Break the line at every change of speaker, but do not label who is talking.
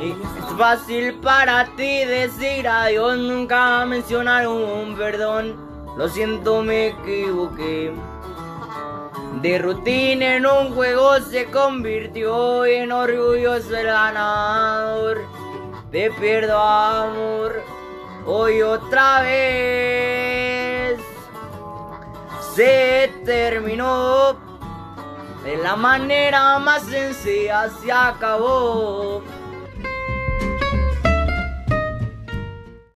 Es fácil para ti decir adiós, nunca mencionar un perdón. Lo siento, me equivoqué. De rutina en un juego se convirtió en orgulloso el ganador. Te pierdo amor, hoy otra vez. Se terminó de la manera más sencilla, se acabó.